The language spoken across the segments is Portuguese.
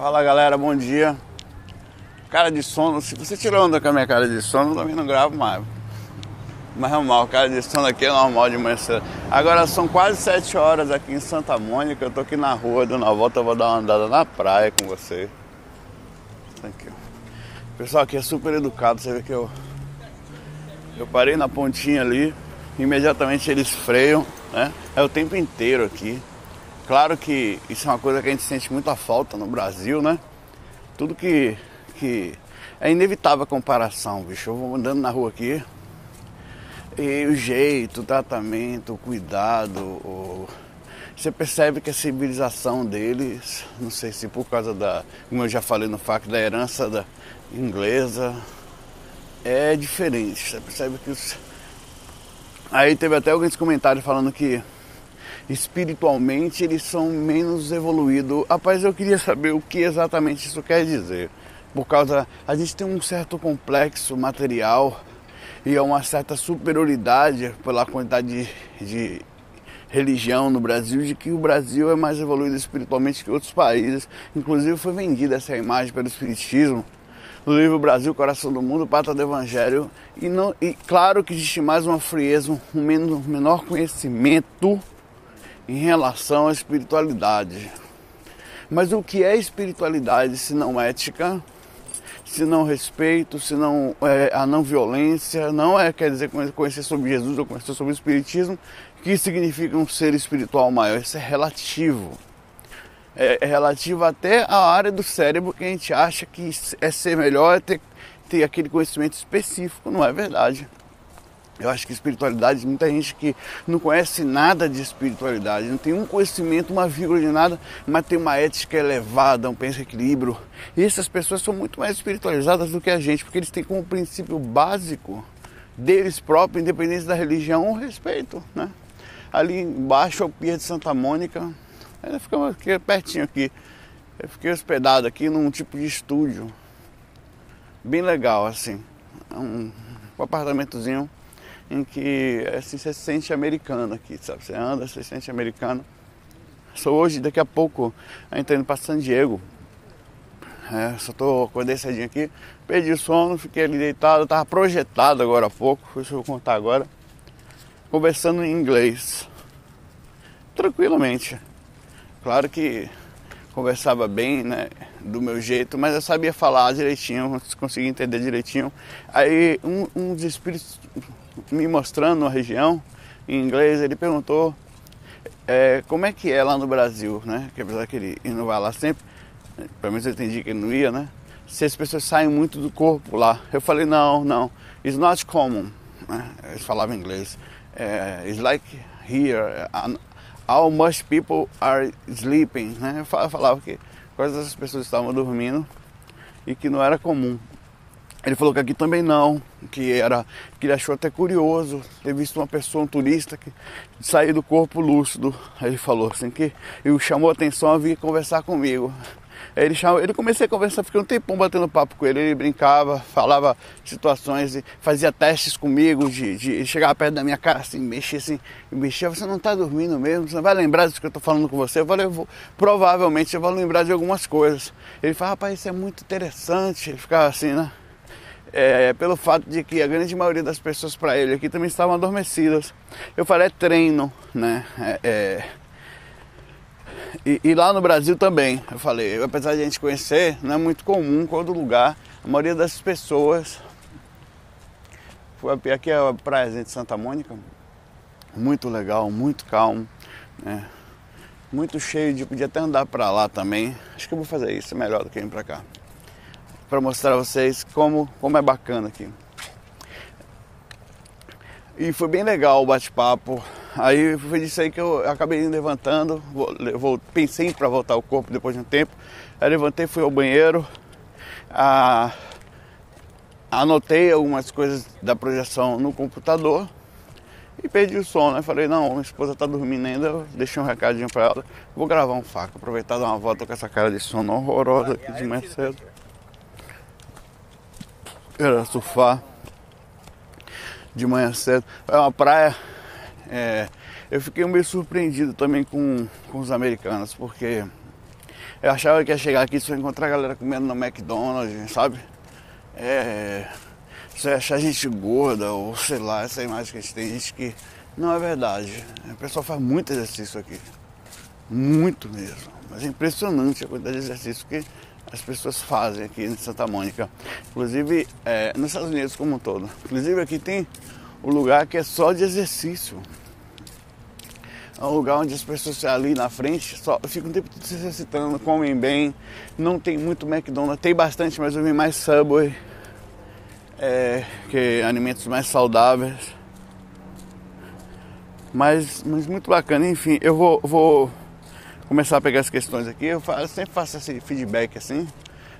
Fala galera, bom dia. Cara de sono, se você tirou onda com a minha cara de sono, eu também não gravo mais. Mas é normal, cara de sono aqui é normal de manhã cedo. Agora são quase 7 horas aqui em Santa Mônica, eu tô aqui na rua dando uma volta, eu vou dar uma andada na praia com você. Pessoal aqui é super educado, você vê que eu. Eu parei na pontinha ali, imediatamente eles freiam, né? É o tempo inteiro aqui. Claro que isso é uma coisa que a gente sente muita falta no Brasil, né? Tudo que, que é inevitável a comparação, bicho. Eu vou andando na rua aqui e o jeito, o tratamento, o cuidado, o... você percebe que a civilização deles, não sei se por causa da, como eu já falei no fato da herança da inglesa, é diferente. Você percebe que os... Aí teve até alguns comentários falando que espiritualmente eles são menos evoluídos. Rapaz, eu queria saber o que exatamente isso quer dizer. Por causa. A gente tem um certo complexo material e uma certa superioridade pela quantidade de, de religião no Brasil, de que o Brasil é mais evoluído espiritualmente que outros países. Inclusive foi vendida essa imagem pelo Espiritismo no livro Brasil, Coração do Mundo, Pata do Evangelho. E, não, e claro que existe mais uma frieza, um menor conhecimento em relação à espiritualidade. Mas o que é espiritualidade se não ética, se não respeito, se não é, a não violência, não é quer dizer conhecer sobre Jesus ou conhecer sobre o espiritismo, que significa um ser espiritual maior. Isso é relativo. É, é relativo até à área do cérebro que a gente acha que é ser melhor, é ter, ter aquele conhecimento específico. Não é verdade. Eu acho que espiritualidade, muita gente que não conhece nada de espiritualidade, não tem um conhecimento, uma vírgula de nada, mas tem uma ética elevada, um pensa equilíbrio. E essas pessoas são muito mais espiritualizadas do que a gente, porque eles têm como princípio básico deles próprios, independente da religião, o respeito. Né? Ali embaixo, ao Pia de Santa Mônica, ainda ficamos aqui, pertinho aqui. Eu fiquei hospedado aqui num tipo de estúdio, bem legal assim, um, um apartamentozinho em que assim, você se sente americano aqui, sabe? Você anda, você se sente americano. Sou hoje, daqui a pouco, ainda indo para San Diego. É, só tô acordei cedinho aqui, perdi o sono, fiquei ali deitado, tava projetado agora há pouco, deixa eu contar agora. Conversando em inglês. Tranquilamente. Claro que conversava bem, né, do meu jeito, mas eu sabia falar direitinho, conseguia entender direitinho. Aí um, um dos espíritos me mostrando a região em inglês, ele perguntou é, como é que é lá no Brasil, né? Que apesar que ele, ele não vai lá sempre, pelo menos eu entendi que ele não ia, né? Se as pessoas saem muito do corpo lá. Eu falei, não, não, it's not common. Né? Eles falavam inglês. É, it's like here, how much people are sleeping, né? Eu falava que quase as pessoas estavam dormindo e que não era comum. Ele falou que aqui também não, que era que ele achou até curioso ter visto uma pessoa, um turista, que sair do corpo lúcido. Ele falou assim que e chamou a atenção a vir conversar comigo. Aí ele chamou, ele comecei a conversar, fiquei um tempão batendo papo com ele, ele brincava, falava situações, fazia testes comigo, de, de ele chegava perto da minha cara assim, mexia assim, mexia, você não está dormindo mesmo, você não vai lembrar disso que eu estou falando com você? Eu falei, eu vou, provavelmente eu vou lembrar de algumas coisas. Ele falou, rapaz, isso é muito interessante, ele ficava assim, né? É, pelo fato de que a grande maioria das pessoas para ele aqui também estavam adormecidas. Eu falei, é treino, né? É, é... E, e, lá no Brasil também, eu falei, apesar de a gente conhecer, não é muito comum todo lugar, a maioria das pessoas. Aqui é a praia de Santa Mônica, muito legal, muito calmo, né? muito cheio de. Podia até andar para lá também. Acho que eu vou fazer isso, é melhor do que ir para cá para mostrar a vocês como, como é bacana aqui. E foi bem legal o bate-papo. Aí foi disso aí que eu acabei levantando, vou, vou, pensei para voltar o corpo depois de um tempo. Aí levantei, fui ao banheiro, a, anotei algumas coisas da projeção no computador e perdi o sono. Aí falei, não, minha esposa tá dormindo ainda, deixei um recadinho para ela. Vou gravar um faca, aproveitar dar uma volta com essa cara de sono horrorosa aqui de manhã cedo era surfar de manhã cedo. É uma praia. É, eu fiquei meio surpreendido também com, com os americanos, porque Eu achava que ia chegar aqui só encontrar a galera comendo no McDonald's, sabe? É. Você achar gente gorda, ou sei lá, essa imagem que a gente tem, gente que. Não é verdade. O pessoal faz muito exercício aqui. Muito mesmo. Mas é impressionante a quantidade de exercício que as pessoas fazem aqui em Santa Mônica. Inclusive é, nos Estados Unidos como um todo. Inclusive aqui tem um lugar que é só de exercício. É um lugar onde as pessoas ali na frente só ficam o tempo todo se exercitando, comem bem. Não tem muito McDonald's, tem bastante, mas eu vi mais Subway, é, que alimentos mais saudáveis. Mas, mas muito bacana, enfim, eu vou, vou começar a pegar as questões aqui. Eu, faço, sempre faço esse feedback assim,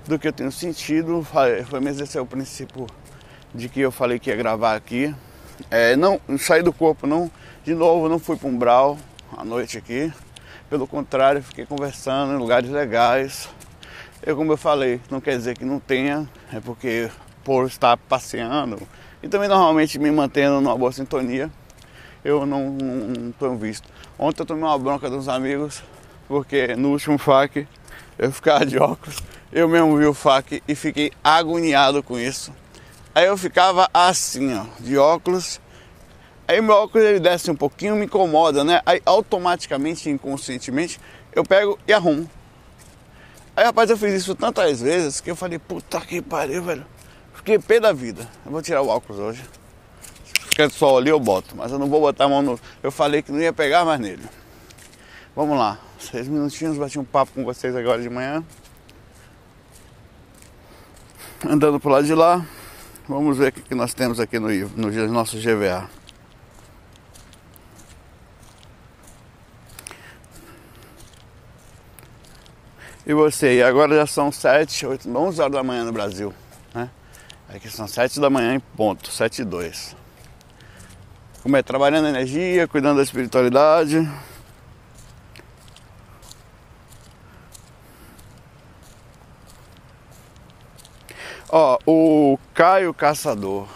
do que eu tenho sentido. Foi mesmo esse é o princípio de que eu falei que ia gravar aqui. É, não saí do corpo, não. De novo, não fui para um brau, à noite aqui. Pelo contrário, fiquei conversando em lugares legais. Eu, como eu falei, não quer dizer que não tenha, é porque por estar passeando e também normalmente me mantendo numa boa sintonia, eu não, não, não tenho visto. Ontem eu tomei uma bronca dos amigos, porque no último FAC eu ficava de óculos, eu mesmo vi o FAC e fiquei agoniado com isso. Aí eu ficava assim, ó, de óculos Aí meu óculos ele desce um pouquinho, me incomoda, né? Aí automaticamente, inconscientemente, eu pego e arrumo. Aí rapaz, eu fiz isso tantas vezes que eu falei, puta que pariu, velho. Fiquei pé da vida. Eu vou tirar o óculos hoje. Se ficar só ali eu boto, mas eu não vou botar a mão no. Eu falei que não ia pegar mais nele. Vamos lá, seis minutinhos, bati um papo com vocês agora de manhã. Andando pro lado de lá, vamos ver o que nós temos aqui no, no nosso GVA. E você? E agora já são 7, 8, 11 horas da manhã no Brasil. Né? Aqui são 7 da manhã em ponto, 7 e 2. Como é? Trabalhando energia, cuidando da espiritualidade. Ó, o Caio Caçador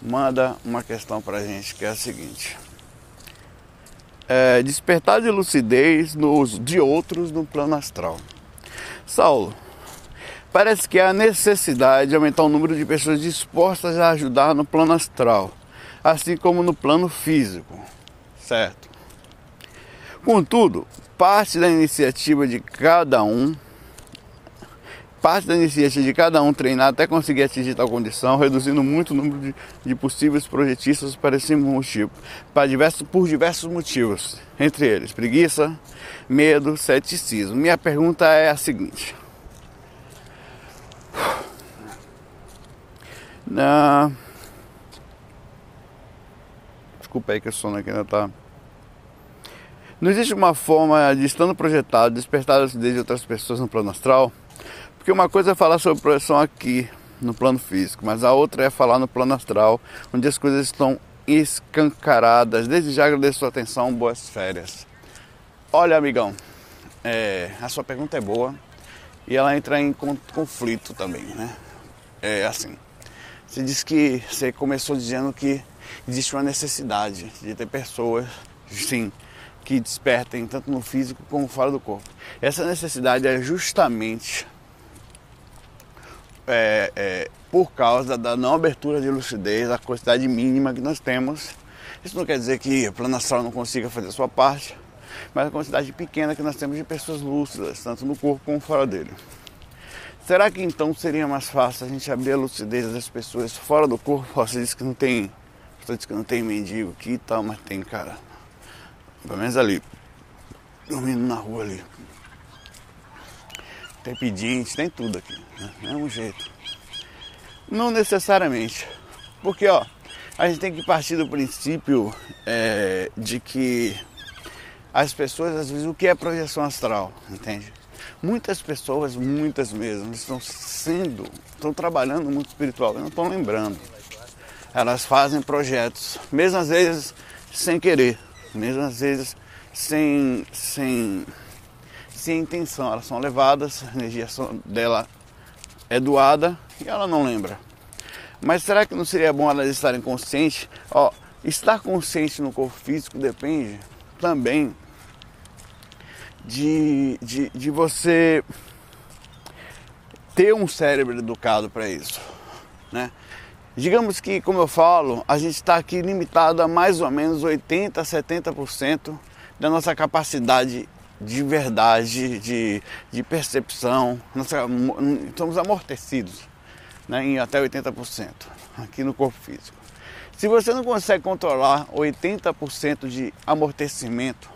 manda uma questão pra gente que é a seguinte é, despertar de lucidez nos, de outros no plano astral. Saulo, parece que há necessidade de aumentar o número de pessoas dispostas a ajudar no plano astral, assim como no plano físico, certo? Contudo, parte da iniciativa de cada um parte da iniciativa de cada um treinar até conseguir atingir tal condição, reduzindo muito o número de, de possíveis projetistas para esse motivo, para diversos, por diversos motivos, entre eles preguiça, medo, ceticismo. Minha pergunta é a seguinte. Na... Desculpa aí que o sono aqui ainda tá. Não existe uma forma de, estando projetado, despertar a lucidez de outras pessoas no plano astral? Porque uma coisa é falar sobre projeção aqui, no plano físico, mas a outra é falar no plano astral, onde as coisas estão escancaradas. Desde já agradeço sua atenção, boas férias. Olha, amigão, é, a sua pergunta é boa e ela entra em conflito também, né? É assim, você disse que você começou dizendo que existe uma necessidade de ter pessoas, sim, que despertem tanto no físico como fora do corpo. Essa necessidade é justamente é, é, por causa da não abertura de lucidez, da quantidade mínima que nós temos. Isso não quer dizer que o plano astral não consiga fazer a sua parte, mas a quantidade pequena que nós temos de pessoas lúcidas, tanto no corpo como fora dele. Será que então seria mais fácil a gente abrir a lucidez das pessoas fora do corpo? Você disse que não tem. Você disse que não tem mendigo aqui e tal, mas tem, cara. Pelo menos ali. Dormindo na rua ali tem pedinte, tem tudo aqui, né? mesmo jeito. Não necessariamente, porque ó, a gente tem que partir do princípio é, de que as pessoas, às vezes, o que é projeção astral, entende? Muitas pessoas, muitas mesmo, estão sendo, estão trabalhando mundo espiritual, não estão lembrando. Elas fazem projetos, mesmo às vezes sem querer, mesmo às vezes sem, sem sem intenção, elas são levadas, a energia dela é doada e ela não lembra. Mas será que não seria bom elas estarem conscientes? Ó, estar consciente no corpo físico depende também de, de, de você ter um cérebro educado para isso, né? Digamos que, como eu falo, a gente está aqui limitado a mais ou menos 80 a 70% da nossa capacidade de verdade, de, de percepção. Nossa, estamos amortecidos né, em até 80% aqui no corpo físico. Se você não consegue controlar 80% de amortecimento,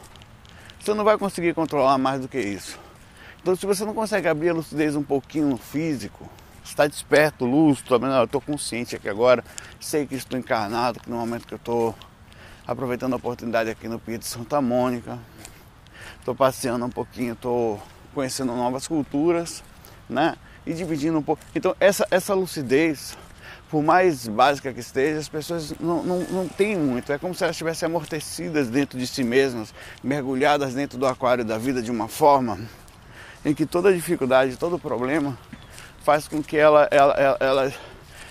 você não vai conseguir controlar mais do que isso. Então, se você não consegue abrir a lucidez um pouquinho no físico, está desperto, lúcido, eu estou consciente aqui agora, sei que estou encarnado, que no momento que eu estou aproveitando a oportunidade aqui no Pier de Santa Mônica, estou passeando um pouquinho, estou conhecendo novas culturas, né? E dividindo um pouco. Então essa, essa lucidez, por mais básica que esteja, as pessoas não, não, não têm muito. É como se elas estivessem amortecidas dentro de si mesmas, mergulhadas dentro do aquário da vida de uma forma em que toda dificuldade, todo problema faz com que ela, ela, ela, ela,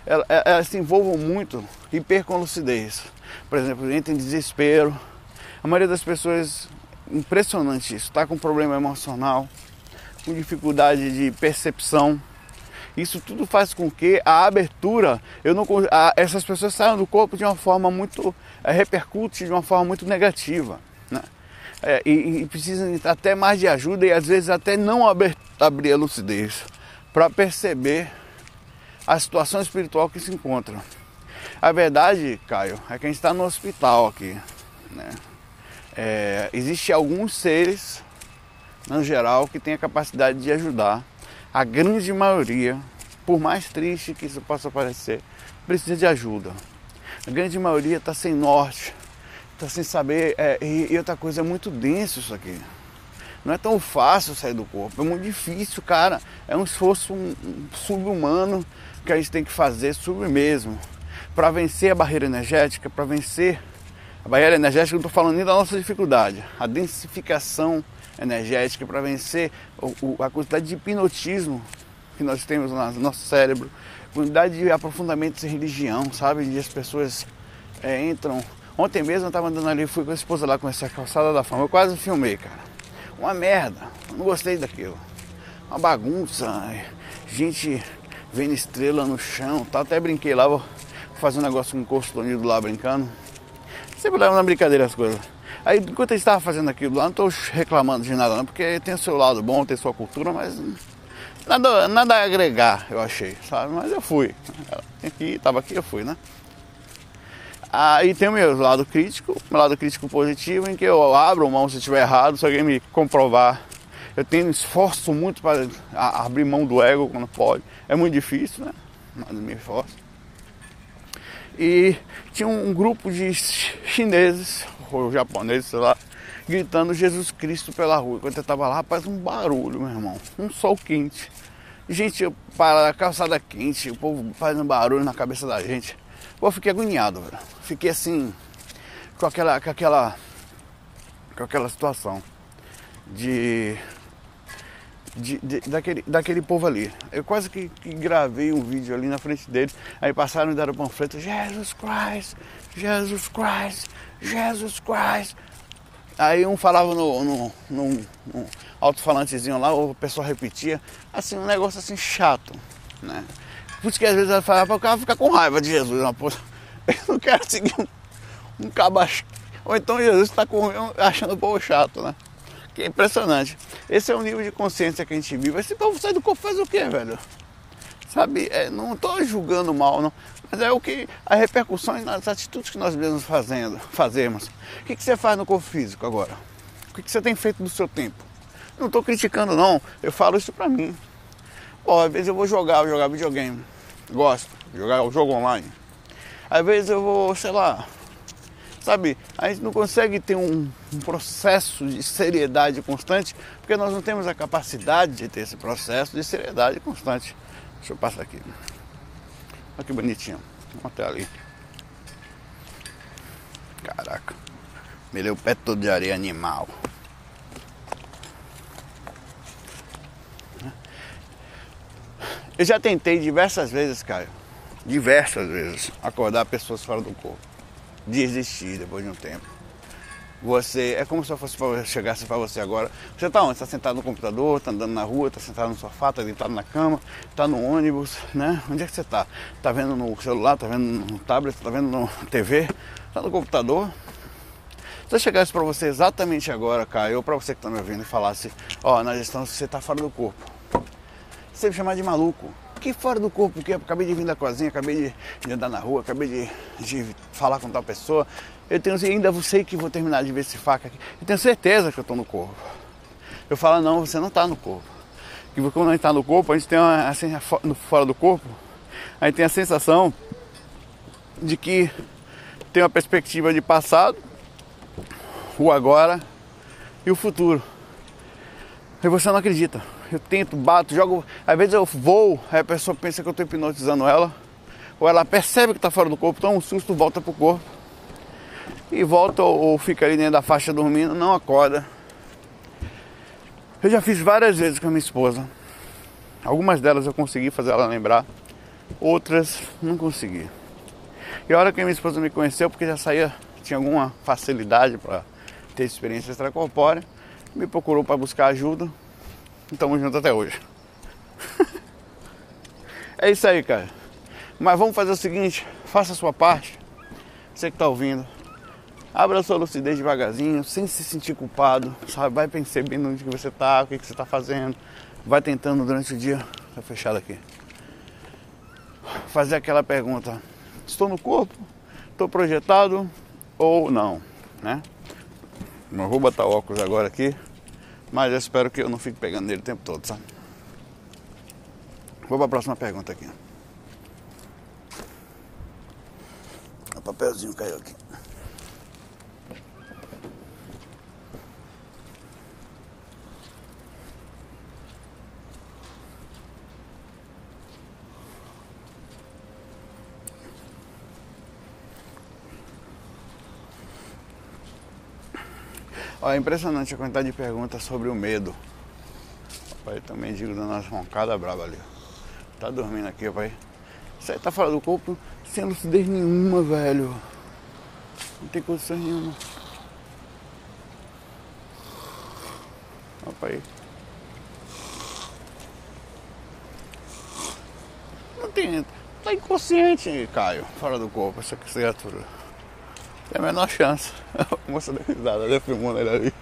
ela, ela se envolvam muito e percam lucidez. Por exemplo, entra em desespero. A maioria das pessoas, impressionante isso, está com problema emocional, com dificuldade de percepção. Isso tudo faz com que a abertura, eu não, a, essas pessoas saiam do corpo de uma forma muito, é, repercute de uma forma muito negativa. Né? É, e, e precisam até mais de ajuda e às vezes até não abrir, abrir a lucidez para perceber a situação espiritual que se encontra. A verdade, Caio, é que a gente está no hospital aqui. Né? É, Existem alguns seres, no geral, que têm a capacidade de ajudar. A grande maioria, por mais triste que isso possa parecer, precisa de ajuda. A grande maioria está sem norte, está sem saber. É, e, e outra coisa, é muito denso isso aqui. Não é tão fácil sair do corpo, é muito difícil, cara. É um esforço subhumano que a gente tem que fazer sobre mesmo. Para vencer a barreira energética, para vencer a barreira energética, não estou falando nem da nossa dificuldade, a densificação energética, para vencer a quantidade de hipnotismo que nós temos no nosso cérebro, quantidade de aprofundamentos em religião, sabe? De as pessoas é, entram. Ontem mesmo eu estava andando ali, fui com a esposa lá com essa calçada da fama, eu quase filmei, cara uma merda. Não gostei daquilo. Uma bagunça. Gente vendo estrela no chão. Tá? Até brinquei lá, vou fazer um negócio com o Corso Unido lá brincando. Sempre leva na brincadeira as coisas. Aí enquanto eu estava fazendo aquilo lá, não estou reclamando de nada não, porque tem o seu lado bom, tem sua cultura, mas nada, nada a agregar, eu achei, sabe? Mas eu fui. Aqui, estava aqui, eu fui, né? Aí tem o meu lado crítico, meu lado crítico positivo, em que eu abro mão se estiver errado, se alguém me comprovar. Eu tenho esforço muito para abrir mão do ego quando pode. É muito difícil, né? Mas me esforço. E tinha um grupo de chineses, ou japoneses, sei lá, gritando Jesus Cristo pela rua. Quando eu estava lá, rapaz, um barulho, meu irmão. Um sol quente. Gente para a calçada quente, o povo fazendo barulho na cabeça da gente. Pô, fiquei agoniado, velho. Fiquei assim, com aquela, com aquela, com aquela situação de, de, de, daquele, daquele povo ali. Eu quase que, que, gravei um vídeo ali na frente deles, aí passaram e deram panfleto, Jesus Christ, Jesus Christ, Jesus Christ. Aí um falava no, no, no, no alto-falantezinho lá, o pessoal repetia, assim, um negócio assim chato, né? Por isso que às vezes ela fala para o cara ficar com raiva de Jesus. Uma porra. Eu não quero seguir um, um cabacho. Ou então Jesus está achando o povo chato, né? Que é impressionante. Esse é o nível de consciência que a gente vive. Esse povo sai do corpo faz o quê, velho? Sabe, é, não estou julgando mal, não. Mas é o que. A repercussão nas atitudes que nós mesmos fazendo, fazemos. O que, que você faz no corpo físico agora? O que, que você tem feito do seu tempo? Não estou criticando, não. Eu falo isso para mim. Pô, às vezes eu vou jogar, vou jogar videogame. Gosto, jogar o jogo online. Às vezes eu vou, sei lá, sabe? A gente não consegue ter um, um, processo de seriedade constante porque nós não temos a capacidade de ter esse processo de seriedade constante. Deixa eu passar aqui. Olha que bonitinho. Até ali. Caraca. Me deu o pé todo de areia animal. Eu já tentei diversas vezes, Caio, diversas vezes, acordar pessoas fora do corpo. Desistir depois de um tempo. Você é como se eu fosse pra, chegasse para você agora. Você está onde? Está sentado no computador, está andando na rua, está sentado no sofá, está deitado na cama, está no ônibus, né? Onde é que você está? Está vendo no celular, está vendo no tablet, está vendo no TV, está no computador. Se eu chegasse para você exatamente agora, Caio, ou para você que está me ouvindo e falasse, ó, oh, na gestão você está fora do corpo. Você me chamar de maluco. Que fora do corpo, que acabei de vir da cozinha, acabei de, andar na rua, acabei de, de falar com tal pessoa, eu tenho ainda sei que vou terminar de ver esse faca aqui. Eu tenho certeza que eu estou no corpo. Eu falo, não, você não está no corpo. Que quando a gente está no corpo, a gente tem uma assim, fora do corpo, a gente tem a sensação de que tem uma perspectiva de passado, o agora e o futuro. E você não acredita. Eu tento, bato, jogo. Às vezes eu vou, aí a pessoa pensa que eu estou hipnotizando ela, ou ela percebe que está fora do corpo, toma um susto, volta pro corpo e volta ou fica ali dentro da faixa dormindo, não acorda. Eu já fiz várias vezes com a minha esposa. Algumas delas eu consegui fazer ela lembrar, outras não consegui. E a hora que a minha esposa me conheceu, porque já saía, tinha alguma facilidade para ter experiência extracorpórea, me procurou para buscar ajuda e estamos juntos até hoje. é isso aí, cara. Mas vamos fazer o seguinte, faça a sua parte. Você que está ouvindo, Abra a sua lucidez devagarzinho, sem se sentir culpado, sabe? Vai percebendo onde que você está, o que, que você está fazendo. Vai tentando durante o dia, tá fechado aqui. Fazer aquela pergunta: estou no corpo? Estou projetado ou não? Né? Não vou botar óculos agora aqui, mas eu espero que eu não fique pegando nele o tempo todo, sabe? Vou para a próxima pergunta aqui. O papelzinho caiu aqui. Olha, é impressionante a quantidade de perguntas sobre o medo. Pai, também digo dando umas roncadas brava ali. Tá dormindo aqui, pai. Você tá fora do corpo sem lucidez nenhuma, velho. Não tem condição nenhuma. Rapaz. Não tem. Tá inconsciente, Caio, fora do corpo, essa criatura. Tem a menor chance. A moça deu risada, deu filmando ele ali.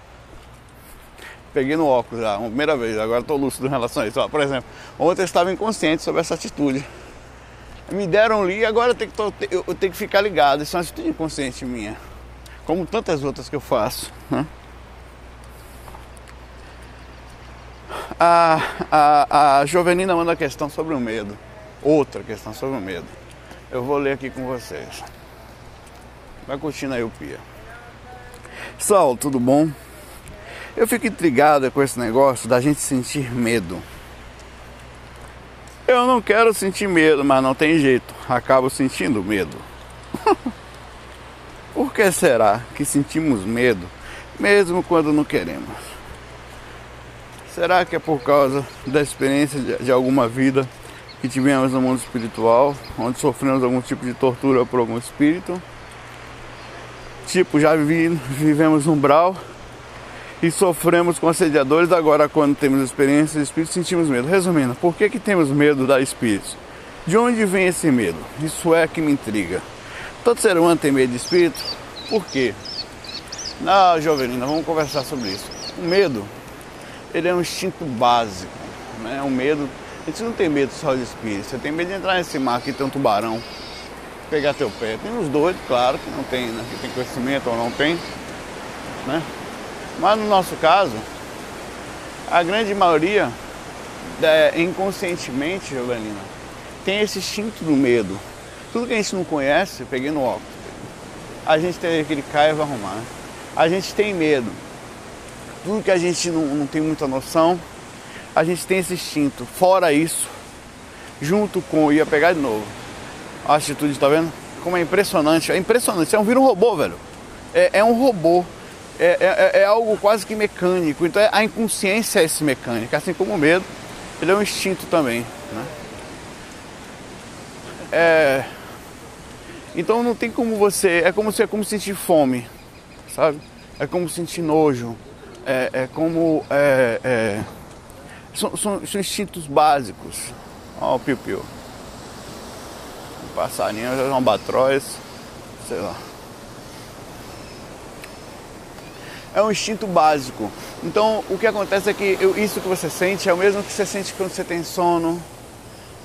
Peguei no óculos já, uma primeira vez, agora estou lúcido em relação a isso. Ó, por exemplo, ontem eu estava inconsciente sobre essa atitude. Me deram ali e agora eu tenho, que, eu tenho que ficar ligado. Isso é uma atitude inconsciente minha. Como tantas outras que eu faço. Né? A, a, a Jovenina manda uma questão sobre o medo. Outra questão sobre o medo. Eu vou ler aqui com vocês. Vai curtindo aí o Pia. Saulo, tudo bom? Eu fico intrigado com esse negócio da gente sentir medo. Eu não quero sentir medo, mas não tem jeito. Acabo sentindo medo. Por que será que sentimos medo, mesmo quando não queremos? Será que é por causa da experiência de alguma vida que tivemos no mundo espiritual, onde sofremos algum tipo de tortura por algum espírito? Tipo, já vi, vivemos umbral e sofremos com assediadores, agora quando temos experiência de espírito sentimos medo. Resumindo, por que, que temos medo da espírito? De onde vem esse medo? Isso é que me intriga. Todo ser humano tem medo de espírito? Por quê? Não, Jovelina, vamos conversar sobre isso. O medo, ele é um instinto básico, né? O medo, a gente não tem medo só de espírito, você tem medo de entrar nesse mar aqui tem um tubarão, pegar teu pé. Tem os doidos, claro, que não tem, né? que tem conhecimento ou não tem, né? Mas no nosso caso, a grande maioria, é, inconscientemente, Jovelina, tem esse instinto do medo. Tudo que a gente não conhece, peguei no óculos. A gente tem aquele caia vai arrumar. Né? A gente tem medo. Tudo que a gente não, não tem muita noção, a gente tem esse instinto. Fora isso, junto com, ia pegar de novo, a atitude, tá vendo? Como é impressionante. É impressionante. Você é um vira um robô, velho. É, é um robô. É, é, é, algo quase que mecânico. Então é, a inconsciência é esse mecânico. Assim como o medo, ele é um instinto também. Né? É... Então não tem como você. É como se é como sentir fome. Sabe? é como sentir nojo, é, é como. É, é, são, são, são, instintos básicos. Olha o piu-piu. Passarinho, um albatroz, sei lá. É um instinto básico. Então o que acontece é que eu, isso que você sente é o mesmo que você sente quando você tem sono.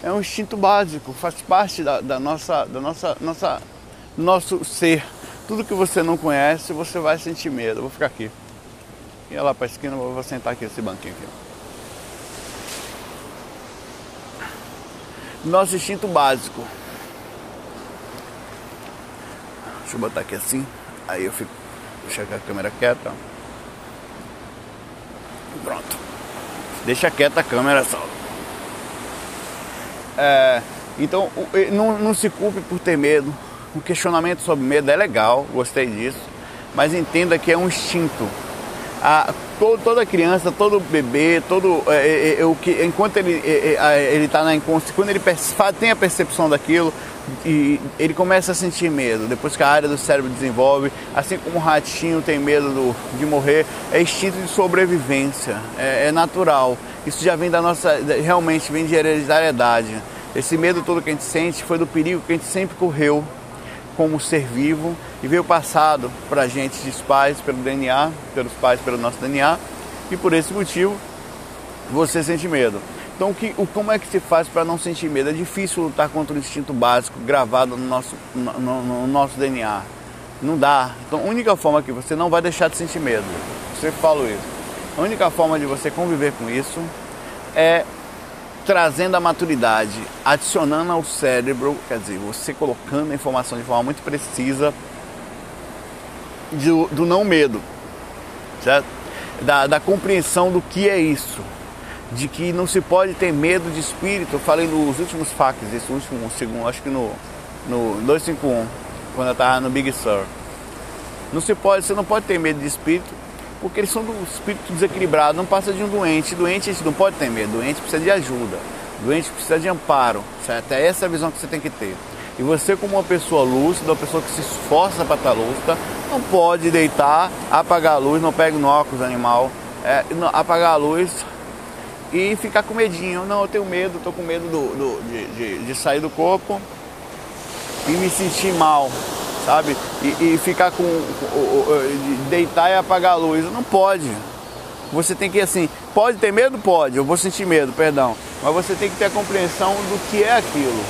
É um instinto básico, faz parte da, da nossa, da nossa, nossa, nosso ser. Tudo que você não conhece, você vai sentir medo. Vou ficar aqui. E lá para a esquina, vou sentar aqui nesse banquinho aqui. Nosso instinto básico. Deixa eu botar aqui assim. Aí eu fico. Deixa a câmera quieta. Pronto. Deixa quieta a câmera, só. É, então, não, não se culpe por ter medo. O questionamento sobre medo é legal, gostei disso. Mas entenda que é um instinto. A, toda criança, todo bebê, todo é, é, é, o que enquanto ele é, é ele está na inconsciência, quando ele tem a percepção daquilo, e ele começa a sentir medo. Depois que a área do cérebro desenvolve, assim como o ratinho tem medo do, de morrer, é instinto de sobrevivência, é, é, natural. Isso já vem da nossa, realmente vem de hereditariedade. Esse medo todo que a gente sente foi do perigo que a gente sempre correu como ser vivo e veio passado para a gente dos pais pelo DNA, pelos pais pelo nosso DNA e por esse motivo você sente medo. Então, que, o, como é que se faz para não sentir medo? É difícil lutar contra o instinto básico gravado no nosso, no, no, no nosso DNA. Não dá. Então, a única forma que você não vai deixar de sentir medo, você falo isso. A única forma de você conviver com isso é trazendo a maturidade, adicionando ao cérebro, quer dizer, você colocando a informação de forma muito precisa do, do não medo, certo? Da, da compreensão do que é isso de que não se pode ter medo de espírito. Eu falei nos últimos facs, esse último segundo, acho que no, no 251, quando eu estava no Big Sur. Não se pode, você não pode ter medo de espírito, porque eles são do espírito desequilibrado, não passa de um doente. Doente a gente não pode ter medo, doente precisa de ajuda, doente precisa de amparo, certo? É essa a visão que você tem que ter. E você, como uma pessoa lúcida, uma pessoa que se esforça para estar lúcida, não pode deitar, apagar a luz, não pega no óculos animal, é, apagar a luz, e ficar com medinho. Não, eu tenho medo, estou com medo do, do de, de, de, sair do corpo e me sentir mal, sabe? E, e ficar com. deitar e apagar a luz. Não pode. Você tem que assim, pode ter medo? Pode, eu vou sentir medo, perdão. Mas você tem que ter a compreensão do que é aquilo,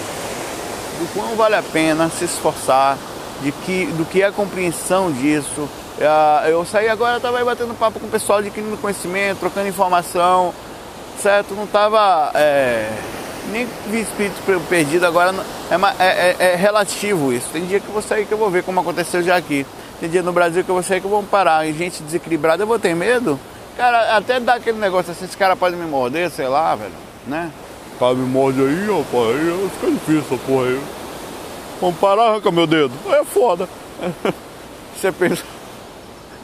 do quão vale a pena se esforçar, de que, do que é a compreensão disso. Ah, eu saí agora, estava batendo papo com o pessoal adquirindo conhecimento, trocando informação, certo? Não estava é, nem vi espírito perdido agora. É, é, é, é, relativo isso. Tem dia que eu vou sair que eu vou ver como aconteceu já aqui. Tem dia no Brasil que eu vou sair que eu vou parar. E gente desequilibrada, eu vou ter medo. Cara, até dá aquele negócio assim, esse cara pode me morder, sei lá, velho, né? O cara me morde aí, rapaz, aí fica difícil essa porra aí. Vamos parar, arranca meu dedo. É foda. Você pensa.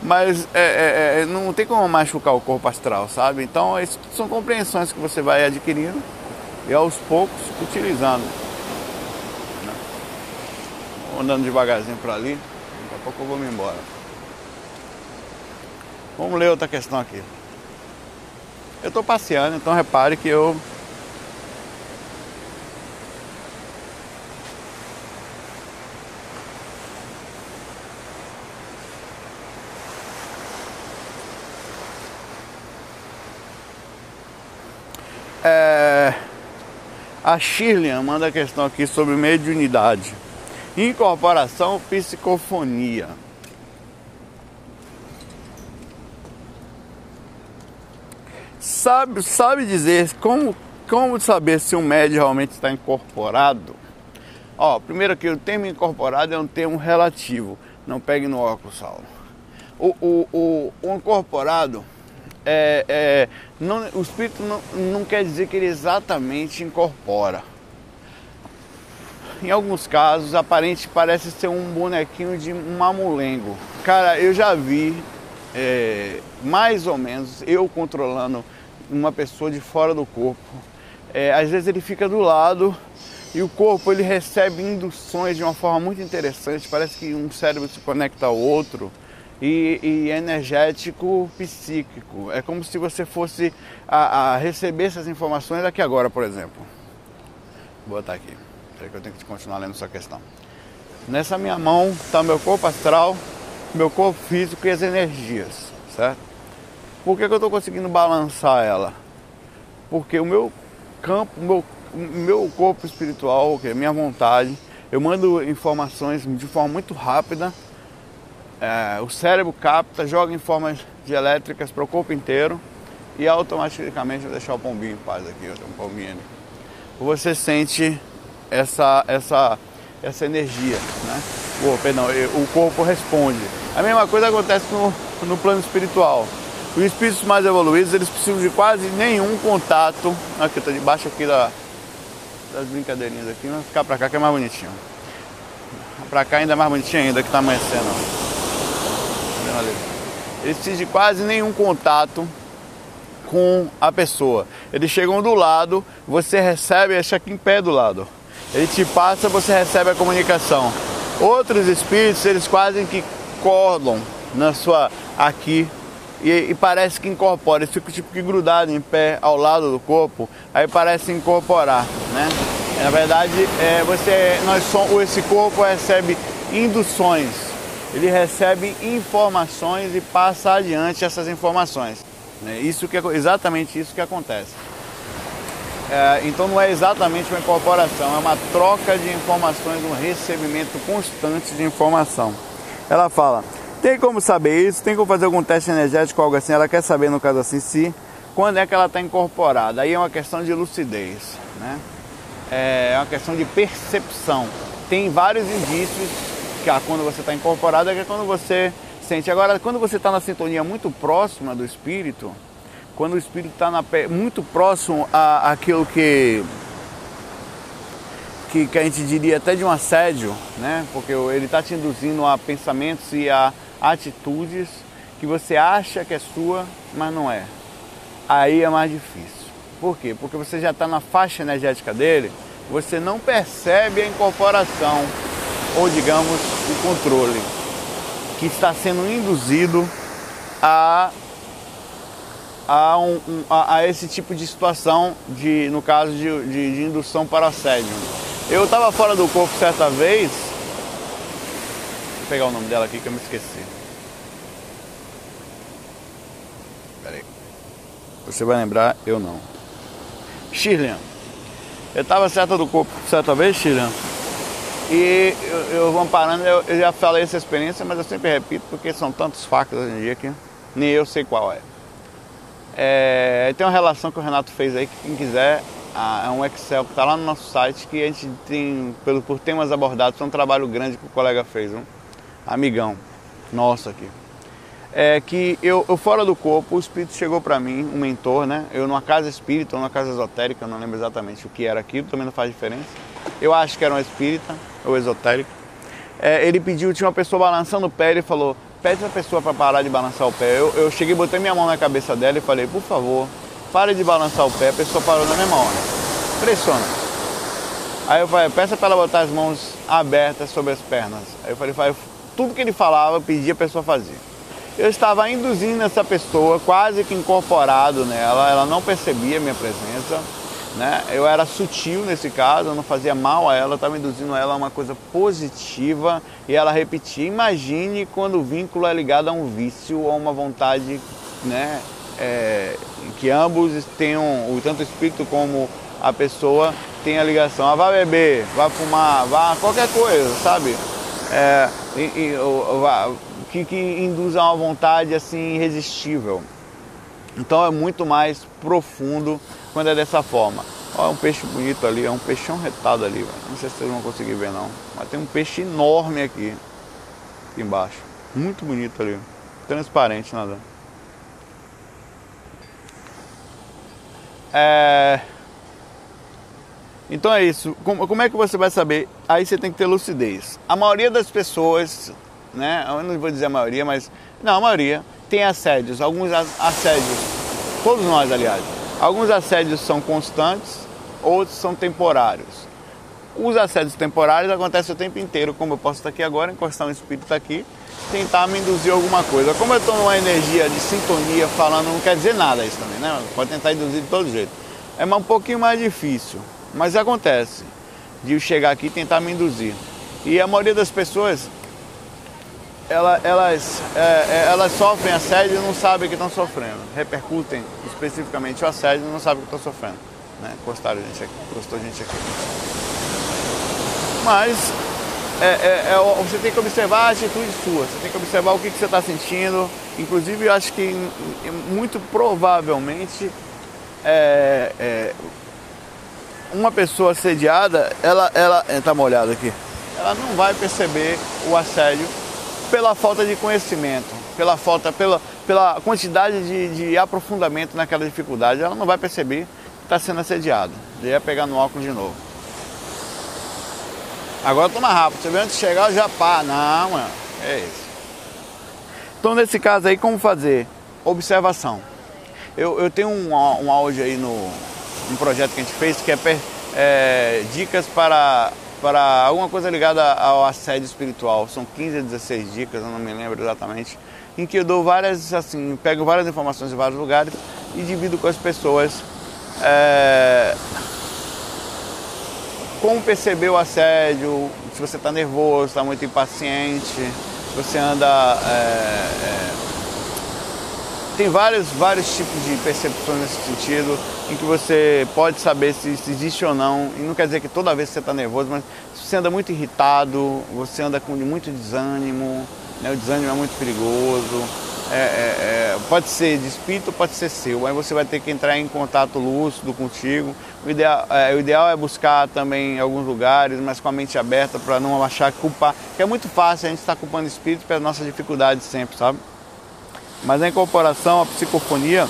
Mas é, é, é, não tem como machucar o corpo astral, sabe? Então, isso são compreensões que você vai adquirindo e aos poucos utilizando. Né? Andando devagarzinho para ali, daqui a pouco eu vou me embora. Vamos ler outra questão aqui. Eu estou passeando, então repare que eu a Shirley manda a questão aqui sobre mediunidade. Incorporação psicofonia. Sabe, sabe dizer como, como saber se um médium realmente está incorporado? Ó, primeiro que o termo incorporado é um termo relativo. Não pegue no óculos, Saulo. O, o, o, o incorporado é, é, não, o espírito não, não quer dizer que ele exatamente incorpora. Em alguns casos, aparente parece ser um bonequinho de mamulengo. Cara, eu já vi é, mais ou menos eu controlando uma pessoa de fora do corpo. É, às vezes ele fica do lado e o corpo ele recebe induções de uma forma muito interessante. Parece que um cérebro se conecta ao outro e, e energético psíquico. É como se você fosse a, a receber essas informações aqui agora, por exemplo. Vou botar aqui. Peraí que eu tenho que continuar lendo essa questão. Nessa minha mão está meu corpo astral, meu corpo físico e as energias, certo? Por que, que eu estou conseguindo balançar ela? Porque o meu campo, meu, meu corpo espiritual, que é minha vontade, eu mando informações de forma muito rápida é, o cérebro capta, joga em formas de elétricas para o corpo inteiro e automaticamente vou deixar o pombinho em paz aqui, um pombinho ali. Você sente essa, essa, essa energia, né? Oh, perdão, o corpo responde. A mesma coisa acontece no, no plano espiritual. Os espíritos mais evoluídos, eles precisam de quase nenhum contato. Aqui, estou debaixo aqui da, das brincadeirinhas aqui, vamos ficar para cá que é mais bonitinho. Para cá ainda é mais bonitinho ainda que está amanhecendo ali. Eles precisam de quase nenhum contato com a pessoa. Eles chegam do lado, você recebe, deixa aqui em pé do lado. Ele te passa, você recebe a comunicação. Outros espíritos, eles quase que colam na sua aqui e, e, parece que incorpora. Eles ficam tipo que grudado em pé ao lado do corpo, aí parece incorporar, né? Na verdade, é, você, nós esse corpo recebe induções ele recebe informações e passa adiante essas informações. Né? Isso que é exatamente isso que acontece. É, então não é exatamente uma incorporação, é uma troca de informações, um recebimento constante de informação. Ela fala, tem como saber isso? Tem como fazer algum teste energético, algo assim? Ela quer saber, no caso assim, se quando é que ela está incorporada. Aí é uma questão de lucidez, né? É uma questão de percepção. Tem vários indícios quando você está incorporado é que é quando você sente. Agora, quando você está na sintonia muito próxima do espírito, quando o espírito está muito próximo a aquilo que, que, que a gente diria até de um assédio, né? Porque ele está te induzindo a pensamentos e a atitudes que você acha que é sua, mas não é. Aí é mais difícil. Por quê? Porque você já está na faixa energética dele, você não percebe a incorporação ou digamos o controle que está sendo induzido a a, um, a, a, esse tipo de situação, de, no caso de, de, de indução para assédio. Eu estava fora do corpo certa vez, vou pegar o nome dela aqui que eu me esqueci. Peraí. Você vai lembrar, eu não. Shirley. Eu estava certa do corpo certa vez, Shirley e eu, eu vou parando, eu, eu, já falei essa experiência, mas eu sempre repito porque são tantos factos hoje em dia que nem eu sei qual é. é tem uma relação que o Renato fez aí, que quem quiser, é um Excel que está lá no nosso site, que a gente tem, pelo, por temas abordados, é um trabalho grande que o colega fez, um amigão nosso aqui. É que eu, eu fora do corpo, o espírito chegou para mim, um mentor, né? Eu numa casa espírita ou numa casa esotérica, eu não lembro exatamente o que era aquilo, também não faz diferença. Eu acho que era um espírita ou esotérico. É, ele pediu, tinha uma pessoa balançando o pé, ele falou, pede a pessoa para parar de balançar o pé. Eu, eu cheguei, botei minha mão na cabeça dela e falei, por favor, pare de balançar o pé. A pessoa parou na mesma hora. Pressiona. Aí eu falei, peça para ela botar as mãos abertas sobre as pernas. Aí eu falei, tudo que ele falava, eu pedia a pessoa fazer. Eu estava induzindo essa pessoa, quase que incorporado nela, ela não percebia a minha presença né? Eu era sutil nesse caso, eu não fazia mal a ela, estava induzindo ela a uma coisa positiva e ela repetia. Imagine quando o vínculo é ligado a um vício ou a uma vontade, né? É, que ambos tenham, tanto o espírito como a pessoa tenha ligação. Ah, vá beber, vá fumar, vá qualquer coisa, sabe? É, e, e, que, que induza a uma vontade assim irresistível. Então é muito mais profundo quando é dessa forma. Olha um peixe bonito ali, é um peixão retado ali, não sei se vocês vão conseguir ver não. Mas tem um peixe enorme aqui, aqui embaixo. Muito bonito ali, transparente nada. É... Então é isso. Como, como, é que você vai saber? Aí você tem que ter lucidez. A maioria das pessoas, né? Eu não vou dizer a maioria, mas. Não, a maioria tem assédios. Alguns assédios. Todos nós, aliás Alguns assédios são constantes, outros são temporários. Os assédios temporários acontecem o tempo inteiro, como eu posso estar aqui agora, encostar um espírito aqui, tentar me induzir alguma coisa. Como eu estou numa energia de sintonia falando, não quer dizer nada isso também, né? Pode tentar induzir de todo jeito. É um pouquinho mais difícil, mas acontece de eu chegar aqui e tentar me induzir. E a maioria das pessoas, ela, elas, é, é, elas sofrem assédio e não sabem que estão sofrendo. Repercutem especificamente o assédio e não sabem que estão sofrendo. Né? Encostaram gente aqui, encostou gente aqui. Mas é, é, é, você tem que observar a atitude sua, você tem que observar o que, que você está sentindo. Inclusive, eu acho que muito provavelmente é, uma pessoa assediada, ela, ela tá molhado aqui, ela não vai perceber o assédio pela falta de conhecimento, pela falta, pela, pela quantidade de, de aprofundamento naquela dificuldade, ela não vai perceber que está sendo assediada. Ia pegar no óculos de novo. Agora toma rápido, você vê antes de chegar já pá. Não, mano, é isso. Então nesse caso aí, como fazer? Observação. Eu, eu tenho um, um áudio aí no um projeto que a gente fez que é, é dicas para, para alguma coisa ligada ao assédio espiritual. São 15 a 16 dicas, eu não me lembro exatamente. Em que eu dou várias, assim, pego várias informações de vários lugares e divido com as pessoas. É, como perceber o assédio, se você está nervoso, está muito impaciente, se você anda. É, é, tem vários, vários tipos de percepções nesse sentido, em que você pode saber se, se existe ou não, e não quer dizer que toda vez que você está nervoso, mas se você anda muito irritado, você anda com muito desânimo, né? o desânimo é muito perigoso, é, é, é, pode ser de espírito, pode ser seu, aí você vai ter que entrar em contato lúcido contigo. O ideal, é, o ideal é buscar também alguns lugares, mas com a mente aberta para não achar culpar, que é muito fácil a gente estar tá culpando espírito pelas nossas dificuldades sempre, sabe? Mas a incorporação, a psicofonia,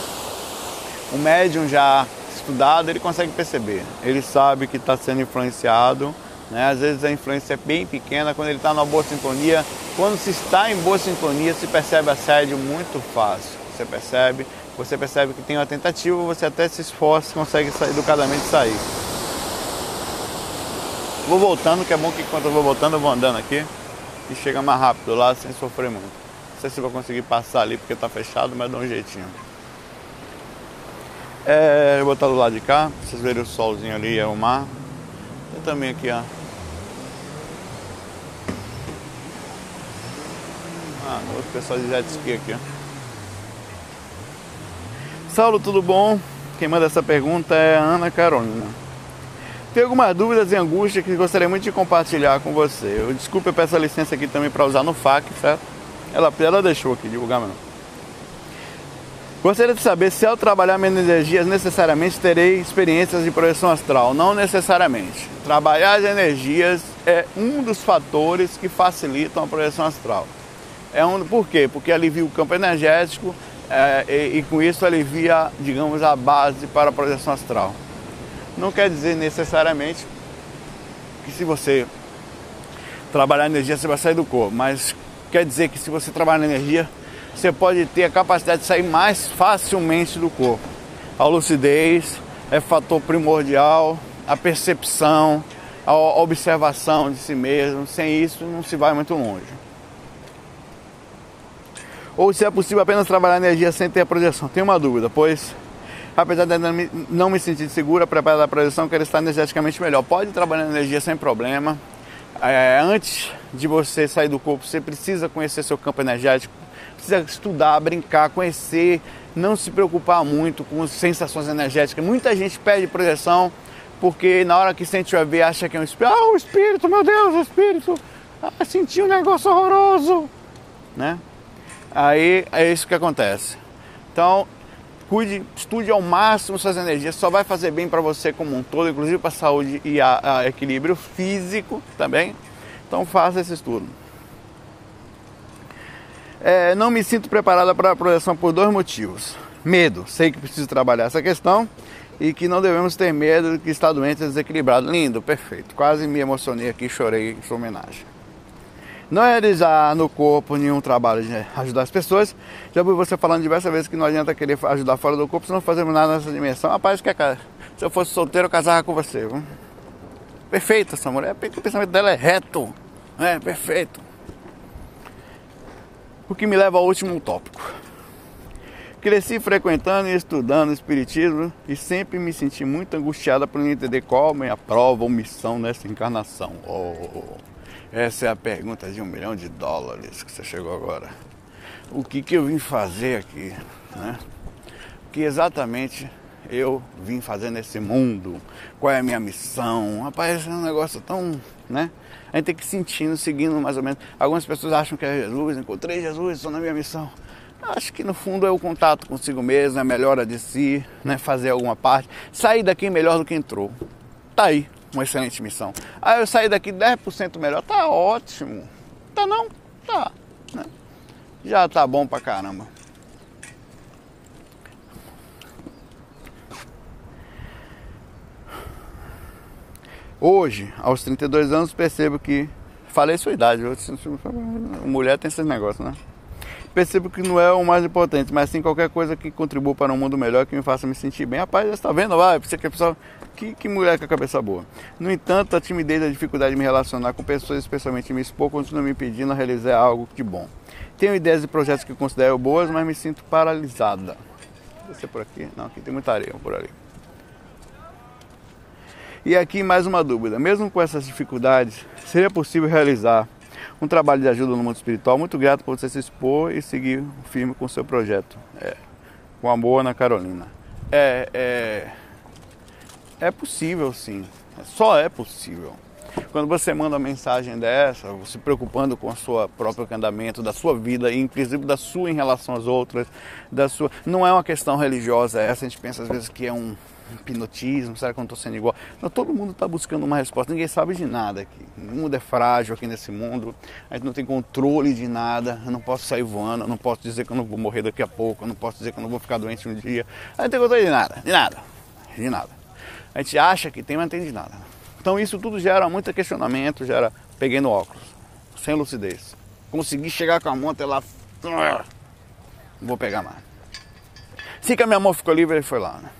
o médium já estudado, ele consegue perceber. Ele sabe que está sendo influenciado né? Às vezes a influência é bem pequena, quando ele está numa boa sintonia. Quando se está em boa sintonia, se percebe assédio muito fácil. Você percebe, você percebe que tem uma tentativa, você até se esforça e consegue educadamente sair. Vou voltando, que é bom que enquanto eu vou voltando eu vou andando aqui e chega mais rápido lá sem sofrer muito. Não sei se vou conseguir passar ali porque está fechado, mas dá um jeitinho. É, vou estar do lado de cá, vocês verem o solzinho ali, é o mar. Tem também aqui, ó. Ah, outro pessoal de jet ski aqui, ó. Saulo, tudo bom? Quem manda essa pergunta é a Ana Carolina. Tem algumas dúvidas e angústias que gostaria muito de compartilhar com você. Eu, desculpe, eu peço a licença aqui também para usar no FAQ, certo? Ela, ela deixou aqui divulgar, mas não. Gostaria de saber se ao trabalhar minhas energias necessariamente terei experiências de projeção astral. Não necessariamente. Trabalhar as energias é um dos fatores que facilitam a projeção astral. É um, por quê? Porque alivia o campo energético é, e, e com isso alivia, digamos, a base para a projeção astral. Não quer dizer necessariamente que se você trabalhar energia você vai sair do corpo, mas quer dizer que se você trabalhar na energia você pode ter a capacidade de sair mais facilmente do corpo. A lucidez é fator primordial, a percepção, a observação de si mesmo. Sem isso, não se vai muito longe. Ou se é possível apenas trabalhar energia sem ter a projeção. Tenho uma dúvida, pois apesar de não me sentir segura, preparada a projeção, quero estar energeticamente melhor. Pode trabalhar energia sem problema. É, antes de você sair do corpo, você precisa conhecer seu campo energético, precisa estudar, brincar, conhecer, não se preocupar muito com sensações energéticas. Muita gente pede projeção porque na hora que sente o ver acha que é um espírito. Ah, o espírito, meu Deus, o espírito. Ah, senti um negócio horroroso. Né? Aí é isso que acontece. Então, cuide, estude ao máximo suas energias, só vai fazer bem para você como um todo, inclusive para a saúde e a, a equilíbrio físico também. Então faça esse estudo. É, não me sinto preparada para a projeção por dois motivos. Medo, sei que preciso trabalhar essa questão e que não devemos ter medo de que está doente e desequilibrado. Lindo, perfeito. Quase me emocionei aqui, chorei em sua homenagem. Não realizar no corpo nenhum trabalho de ajudar as pessoas. Já ouvi você falando diversas vezes que não adianta querer ajudar fora do corpo se não fazemos nada nessa dimensão. Rapaz, que se eu fosse solteiro, eu casava com você. Viu? Perfeita essa mulher, o pensamento dela é reto. É, perfeito. O que me leva ao último tópico. Cresci frequentando e estudando o Espiritismo e sempre me senti muito angustiada por não entender qual a minha prova ou missão nessa encarnação. Oh, essa é a pergunta de um milhão de dólares que você chegou agora. O que, que eu vim fazer aqui? Né? Que exatamente eu vim fazer nesse mundo? Qual é a minha missão? Rapaz, é um negócio tão. né? A gente tem que sentindo, seguindo mais ou menos. Algumas pessoas acham que é Jesus, encontrei Jesus, estou na minha missão. Acho que no fundo é o contato consigo mesmo, é a melhora de si, né? fazer alguma parte, sair daqui melhor do que entrou. Tá aí, uma excelente missão. Ah, eu saí daqui 10% melhor, tá ótimo. Tá não? Tá. Né? Já tá bom pra caramba. Hoje, aos 32 anos, percebo que. Falei sua idade, mulher tem esses negócios, né? percebo que não é o mais importante, mas sim qualquer coisa que contribua para um mundo melhor, que me faça me sentir bem. Rapaz, está vendo? Vai, você que pessoa. Que, que mulher com a cabeça boa. No entanto, a timidez e a dificuldade de me relacionar com pessoas, especialmente me expor, continua me impedindo a realizar algo de bom. Tenho ideias e projetos que considero boas, mas me sinto paralisada. Descer por aqui? Não, aqui tem muita areia por ali. E aqui mais uma dúvida. Mesmo com essas dificuldades, seria possível realizar um trabalho de ajuda no mundo espiritual. Muito grato por você se expor e seguir firme com o seu projeto. É, com amor, Ana Carolina. É, é, é possível sim, só é possível. Quando você manda uma mensagem dessa, se preocupando com o seu próprio andamento, da sua vida, inclusive da sua em relação às outras, da sua. Não é uma questão religiosa essa, a gente pensa às vezes que é um, hipnotismo, será que eu não estou sendo igual? Não, todo mundo está buscando uma resposta, ninguém sabe de nada aqui. O mundo é frágil aqui nesse mundo, a gente não tem controle de nada, eu não posso sair voando, eu não posso dizer que eu não vou morrer daqui a pouco, eu não posso dizer que eu não vou ficar doente um dia. A gente não tem controle de nada, de nada, de nada. A gente acha que tem, mas não tem de nada. Então isso tudo gera muito questionamento, gera peguei no óculos, sem lucidez. Consegui chegar com a mão até lá, não vou pegar mais. Assim que a minha mão ficou livre, ele foi lá, né?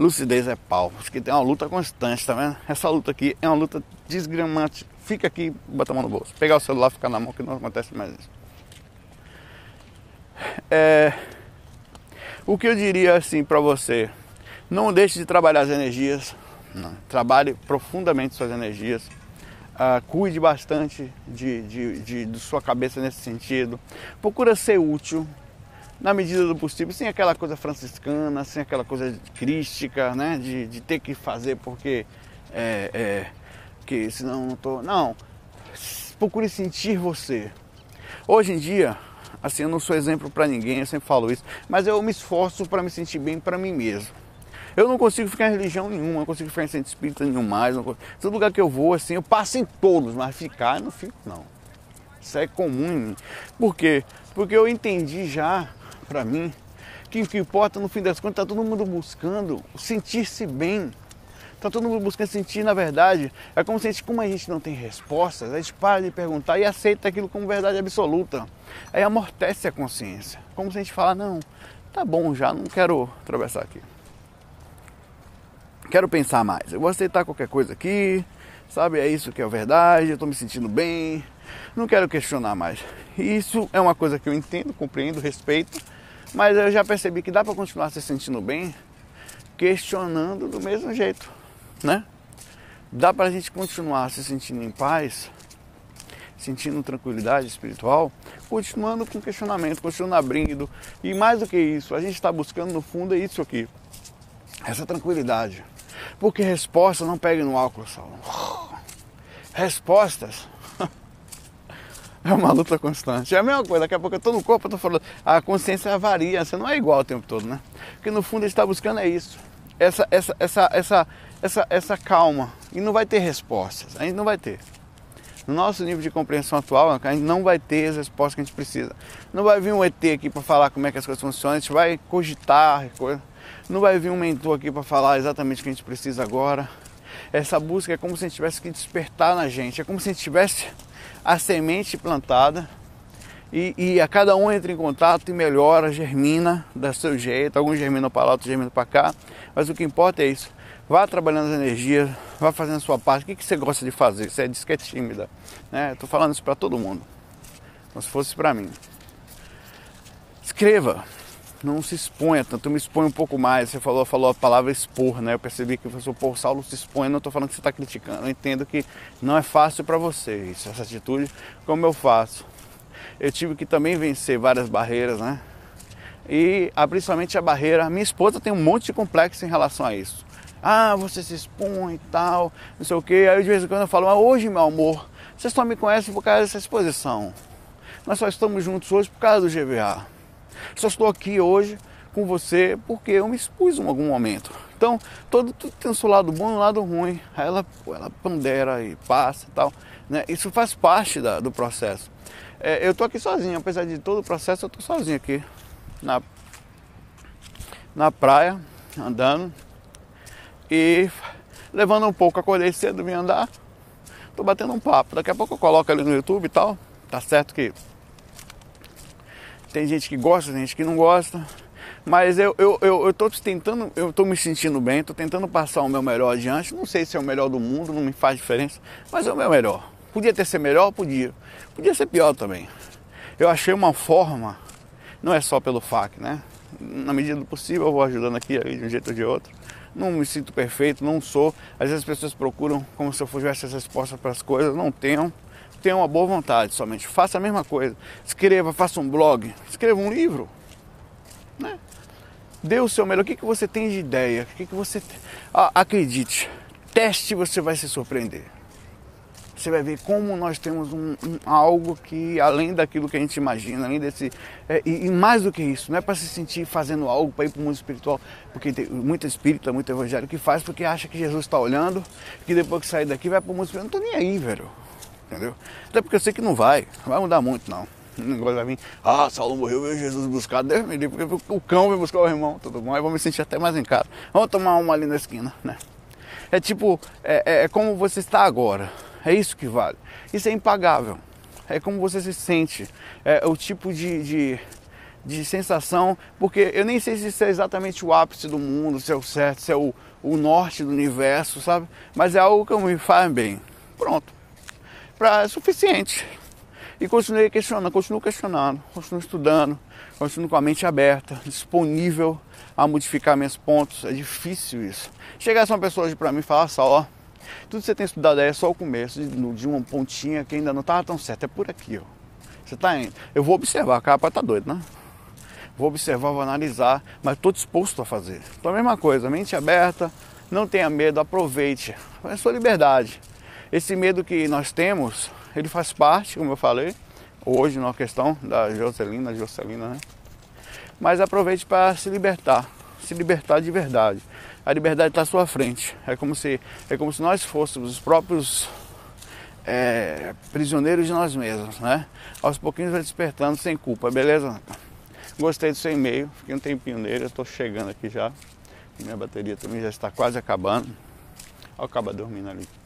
Lucidez é pau. Acho que tem uma luta constante, tá vendo? Essa luta aqui é uma luta desgramante. Fica aqui, bota a mão no bolso. Pegar o celular, ficar na mão, que não acontece mais isso. É, o que eu diria assim para você, não deixe de trabalhar as energias, não. trabalhe profundamente suas energias, uh, cuide bastante de, de, de, de sua cabeça nesse sentido, procura ser útil, na medida do possível, sem aquela coisa franciscana, sem aquela coisa crística, né? De, de ter que fazer porque é, é, que senão não tô. Não. Procure sentir você. Hoje em dia, assim, eu não sou exemplo para ninguém, eu sempre falo isso, mas eu me esforço para me sentir bem para mim mesmo. Eu não consigo ficar em religião nenhuma, não consigo ficar em centro espírita nenhum mais. Não consigo. Todo lugar que eu vou, assim, eu passo em todos, mas ficar eu não fico, não. Isso é comum em mim. Por quê? Porque eu entendi já para mim que o que importa no fim das contas está todo mundo buscando sentir-se bem. Está todo mundo buscando sentir, na verdade, é como se a gente, como a gente não tem respostas, a gente para de perguntar e aceita aquilo como verdade absoluta. Aí amortece a consciência. Como se a gente fala, não, tá bom já, não quero atravessar aqui. Quero pensar mais. Eu vou aceitar qualquer coisa aqui, sabe? É isso que é verdade, eu estou me sentindo bem, não quero questionar mais. Isso é uma coisa que eu entendo, compreendo, respeito mas eu já percebi que dá para continuar se sentindo bem questionando do mesmo jeito, né? Dá para a gente continuar se sentindo em paz, sentindo tranquilidade espiritual, continuando com questionamento, continuando abrindo. E mais do que isso, a gente está buscando no fundo é isso aqui, essa tranquilidade. Porque respostas não peguem no álcool, Saulo. Respostas é uma luta constante. É a mesma coisa, daqui a pouco eu tô no corpo, eu tô falando, a consciência varia, você não é igual o tempo todo, né? Porque no fundo ele está buscando é isso. Essa, essa, essa, essa, essa, essa calma. E não vai ter respostas, a gente não vai ter. No nosso nível de compreensão atual, a gente não vai ter as respostas que a gente precisa. Não vai vir um ET aqui para falar como é que as coisas funcionam, a gente vai cogitar, não vai vir um mentor aqui para falar exatamente o que a gente precisa agora. Essa busca é como se a gente tivesse que despertar na gente, é como se a gente tivesse a semente plantada e, e, a cada um entra em contato e melhora, germina da seu jeito. Alguns germinam para lá, outros germinam para cá. Mas o que importa é isso. Vá trabalhando as energias, Vá fazendo a sua parte. O que, que você gosta de fazer? Você diz que é tímida. Né? Estou falando isso para todo mundo. Como se fosse para mim. Escreva. Não se exponha tanto, me expõe um pouco mais. Você falou, falou a palavra expor, né? Eu percebi que você, pô, Saulo se expõe, não estou falando que você está criticando. Eu entendo que não é fácil para você isso, essa atitude, como eu faço. Eu tive que também vencer várias barreiras, né? E ah, principalmente a barreira. Minha esposa tem um monte de complexo em relação a isso. Ah, você se expõe e tal, não sei o que. Aí de vez em quando eu falo, ah, hoje, meu amor, vocês só me conhecem por causa dessa exposição. Nós só estamos juntos hoje por causa do GVA. Só estou aqui hoje com você porque eu me expus em algum momento. Então, todo, tudo tem o seu lado bom e o lado ruim. Aí ela, ela pondera e passa e tal. Né? Isso faz parte da, do processo. É, eu estou aqui sozinho, apesar de todo o processo, eu estou sozinho aqui na, na praia, andando e levando um pouco. Acordei cedo, vim andar, estou batendo um papo. Daqui a pouco eu coloco ali no YouTube e tal. Tá certo que tem gente que gosta, tem gente que não gosta. Mas eu, eu, eu, eu tô tentando, eu tô me sentindo bem, tô tentando passar o meu melhor adiante. Não sei se é o melhor do mundo, não me faz diferença, mas é o meu melhor. Podia ter ser melhor? Podia. Podia ser pior também. Eu achei uma forma, não é só pelo FAC, né? Na medida do possível eu vou ajudando aqui ali, de um jeito ou de outro. Não me sinto perfeito, não sou. Às vezes as pessoas procuram como se eu tivesse as respostas para as coisas, não tenho tenha uma boa vontade somente. Faça a mesma coisa. Escreva, faça um blog, escreva um livro. Né? Dê o seu melhor. O que, que você tem de ideia? O que, que você. Ah, acredite, teste você vai se surpreender. Você vai ver como nós temos um, um algo que, além daquilo que a gente imagina, além desse. É, e, e, mais do que isso, não é para se sentir fazendo algo para ir para o mundo espiritual, porque tem muito espírita, muito evangelho que faz porque acha que Jesus está olhando, que depois que sair daqui vai para o mundo espiritual. Não estou nem aí, velho entendeu? Até porque eu sei que não vai, não vai mudar muito não. O negócio vai vir, ah, Saulo morreu, veio Jesus buscar, Deus me livre, porque o cão veio buscar o irmão, tudo bom, aí vou me sentir até mais em casa. Vamos tomar uma ali na esquina, né? É tipo, é, é, é como você está agora, é isso que vale. Isso é impagável, é como você se sente, é o tipo de, de, de sensação, porque eu nem sei se isso é exatamente o ápice do mundo, se é o certo, se é o, o norte do universo, sabe? Mas é algo que me faz bem. Pronto pra, é suficiente. E continuei questionando, continuo questionando, continuo estudando, continuo com a mente aberta, disponível a modificar meus pontos. É difícil isso. Chegasse uma pessoa hoje para mim e falar só, ó, tudo que você tem estudado aí é só o começo de, de uma pontinha que ainda não estava tão certo, é por aqui, ó. Você está indo. Eu vou observar, a capa tá doido, né? Vou observar, vou analisar, mas estou disposto a fazer. Então a mesma coisa, mente aberta, não tenha medo, aproveite. É sua liberdade. Esse medo que nós temos, ele faz parte, como eu falei, hoje na questão da Jocelina, Jocelina, né? Mas aproveite para se libertar, se libertar de verdade. A liberdade está à sua frente. É como se, é como se nós fôssemos os próprios é, prisioneiros de nós mesmos, né? Aos pouquinhos vai despertando sem culpa, beleza? Gostei do seu e-mail, fiquei um tempinho nele, eu estou chegando aqui já. Minha bateria também já está quase acabando. Olha o dormindo ali.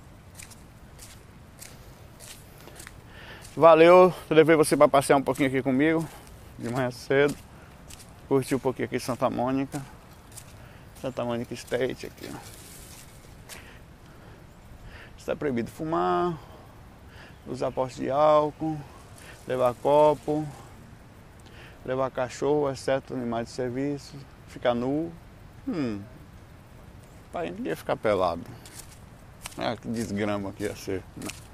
Valeu, eu levei você para passear um pouquinho aqui comigo, de manhã cedo. Curtir um pouquinho aqui Santa Mônica. Santa Mônica State aqui. Está proibido fumar, usar poste de álcool, levar copo, levar cachorro, exceto animais de serviço, ficar nu. Hum, pai ia ficar pelado. Ah, que desgrama que ia ser. Não.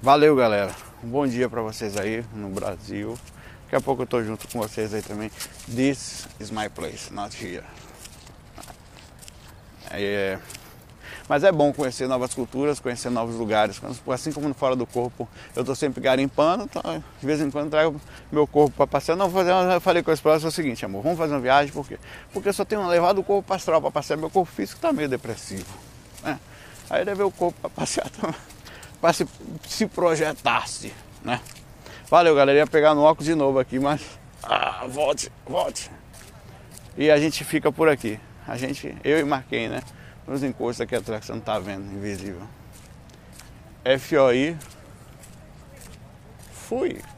Valeu, galera. Um bom dia para vocês aí no Brasil. Daqui a pouco eu tô junto com vocês aí também. This is my place, not here. É... Mas é bom conhecer novas culturas, conhecer novos lugares. Assim como no Fora do Corpo, eu tô sempre garimpando, então, de vez em quando trago meu corpo para passear. Não, eu falei com a esposa é o seguinte, amor, vamos fazer uma viagem, por quê? Porque eu só tenho levado o corpo astral para passear, meu corpo físico tá meio depressivo. Né? Aí levei o corpo para passear também para se, se projetasse, né? Valeu, galera. Ia pegar no óculos de novo aqui, mas. Ah, volte, volte. E a gente fica por aqui. A gente, eu e Marquei, né? Nos encostos aqui atrás você não tá vendo, invisível. FOI. Fui.